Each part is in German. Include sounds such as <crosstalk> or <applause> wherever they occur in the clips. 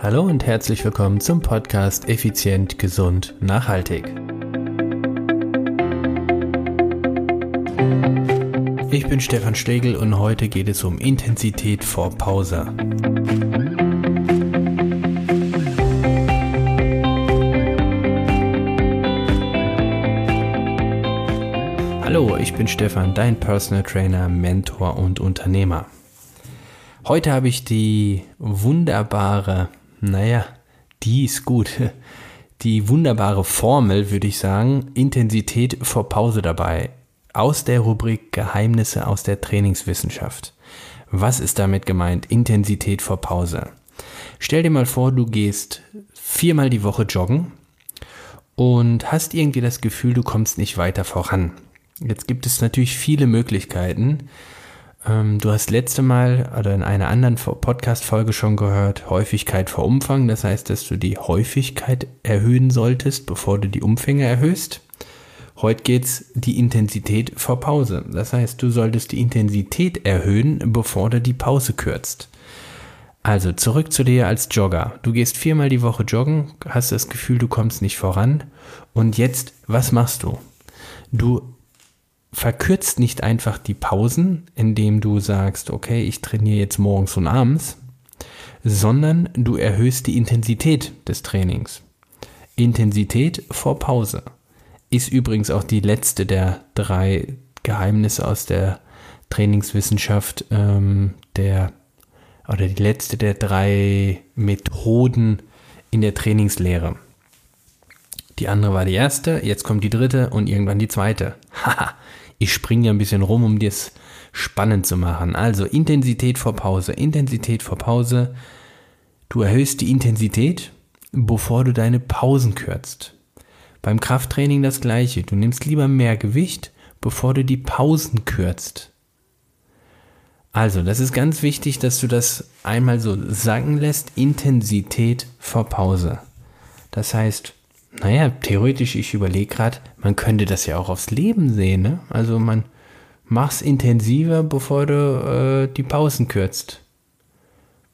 Hallo und herzlich willkommen zum Podcast Effizient, Gesund, Nachhaltig. Ich bin Stefan Stegel und heute geht es um Intensität vor Pause. Hallo, ich bin Stefan, dein Personal Trainer, Mentor und Unternehmer. Heute habe ich die wunderbare, naja, die ist gut, die wunderbare Formel, würde ich sagen, Intensität vor Pause dabei, aus der Rubrik Geheimnisse aus der Trainingswissenschaft. Was ist damit gemeint? Intensität vor Pause. Stell dir mal vor, du gehst viermal die Woche joggen und hast irgendwie das Gefühl, du kommst nicht weiter voran. Jetzt gibt es natürlich viele Möglichkeiten. Ähm, du hast letzte Mal oder in einer anderen Podcast-Folge schon gehört, Häufigkeit vor Umfang. Das heißt, dass du die Häufigkeit erhöhen solltest, bevor du die Umfänge erhöhst. Heute geht es die Intensität vor Pause. Das heißt, du solltest die Intensität erhöhen, bevor du die Pause kürzt. Also zurück zu dir als Jogger. Du gehst viermal die Woche joggen, hast das Gefühl, du kommst nicht voran. Und jetzt, was machst du? Du verkürzt nicht einfach die Pausen, indem du sagst, okay, ich trainiere jetzt morgens und abends, sondern du erhöhst die Intensität des Trainings. Intensität vor Pause ist übrigens auch die letzte der drei Geheimnisse aus der Trainingswissenschaft, ähm, der oder die letzte der drei Methoden in der Trainingslehre. Die andere war die erste, jetzt kommt die dritte und irgendwann die zweite. <laughs> Haha, ich springe ja ein bisschen rum, um dir es spannend zu machen. Also Intensität vor Pause, Intensität vor Pause. Du erhöhst die Intensität, bevor du deine Pausen kürzt. Beim Krafttraining das gleiche. Du nimmst lieber mehr Gewicht, bevor du die Pausen kürzt. Also, das ist ganz wichtig, dass du das einmal so sagen lässt. Intensität vor Pause. Das heißt, naja, theoretisch, ich überlege gerade, man könnte das ja auch aufs Leben sehen, ne? Also man mach's intensiver, bevor du äh, die Pausen kürzt.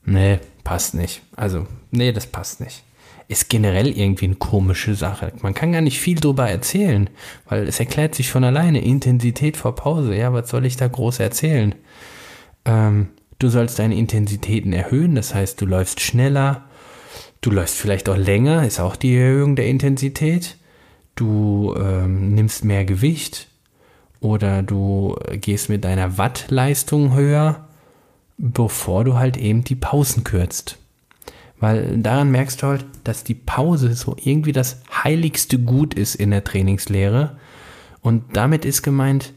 Nee, passt nicht. Also, nee, das passt nicht. Ist generell irgendwie eine komische Sache. Man kann gar nicht viel drüber erzählen, weil es erklärt sich von alleine. Intensität vor Pause. Ja, was soll ich da groß erzählen? Ähm, du sollst deine Intensitäten erhöhen, das heißt, du läufst schneller, Du läufst vielleicht auch länger, ist auch die Erhöhung der Intensität. Du ähm, nimmst mehr Gewicht oder du gehst mit deiner Wattleistung höher, bevor du halt eben die Pausen kürzt. Weil daran merkst du halt, dass die Pause so irgendwie das heiligste Gut ist in der Trainingslehre. Und damit ist gemeint,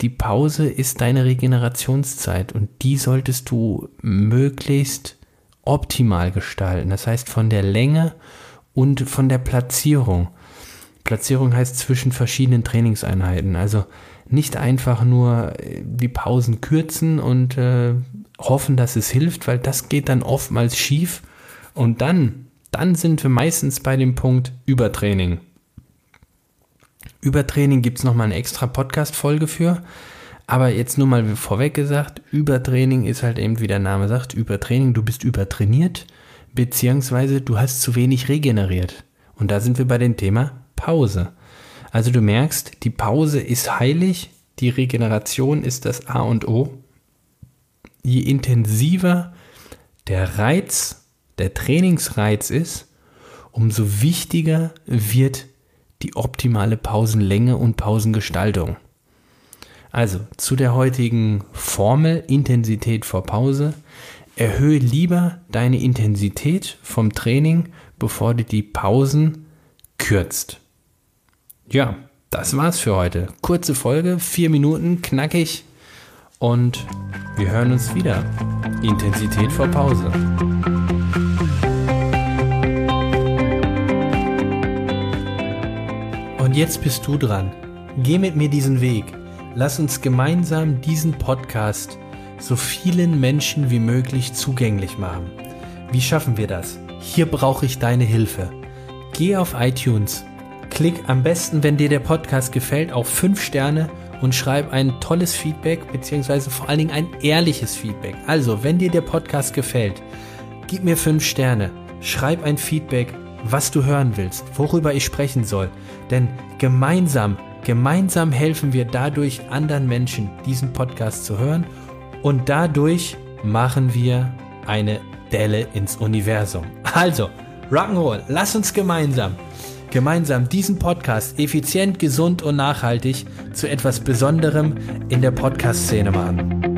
die Pause ist deine Regenerationszeit und die solltest du möglichst optimal gestalten. Das heißt von der Länge und von der Platzierung. Platzierung heißt zwischen verschiedenen Trainingseinheiten. Also nicht einfach nur äh, die Pausen kürzen und äh, hoffen, dass es hilft, weil das geht dann oftmals schief. Und dann, dann sind wir meistens bei dem Punkt Übertraining. Übertraining gibt es nochmal eine extra Podcast-Folge für. Aber jetzt nur mal vorweg gesagt, Übertraining ist halt eben, wie der Name sagt, Übertraining, du bist übertrainiert, beziehungsweise du hast zu wenig regeneriert. Und da sind wir bei dem Thema Pause. Also du merkst, die Pause ist heilig, die Regeneration ist das A und O. Je intensiver der Reiz, der Trainingsreiz ist, umso wichtiger wird die optimale Pausenlänge und Pausengestaltung. Also zu der heutigen Formel Intensität vor Pause. Erhöhe lieber deine Intensität vom Training, bevor du die Pausen kürzt. Ja, das war's für heute. Kurze Folge, vier Minuten, knackig. Und wir hören uns wieder. Intensität vor Pause. Und jetzt bist du dran. Geh mit mir diesen Weg. Lass uns gemeinsam diesen Podcast so vielen Menschen wie möglich zugänglich machen. Wie schaffen wir das? Hier brauche ich deine Hilfe. Geh auf iTunes, klick am besten, wenn dir der Podcast gefällt, auf 5 Sterne und schreib ein tolles Feedback, beziehungsweise vor allen Dingen ein ehrliches Feedback. Also, wenn dir der Podcast gefällt, gib mir 5 Sterne. schreib ein Feedback, was du hören willst, worüber ich sprechen soll. Denn gemeinsam, gemeinsam helfen wir dadurch anderen Menschen, diesen Podcast zu hören. Und dadurch machen wir eine Delle ins Universum. Also, Rock'n'Roll, lass uns gemeinsam, gemeinsam diesen Podcast effizient, gesund und nachhaltig zu etwas Besonderem in der Podcast-Szene machen.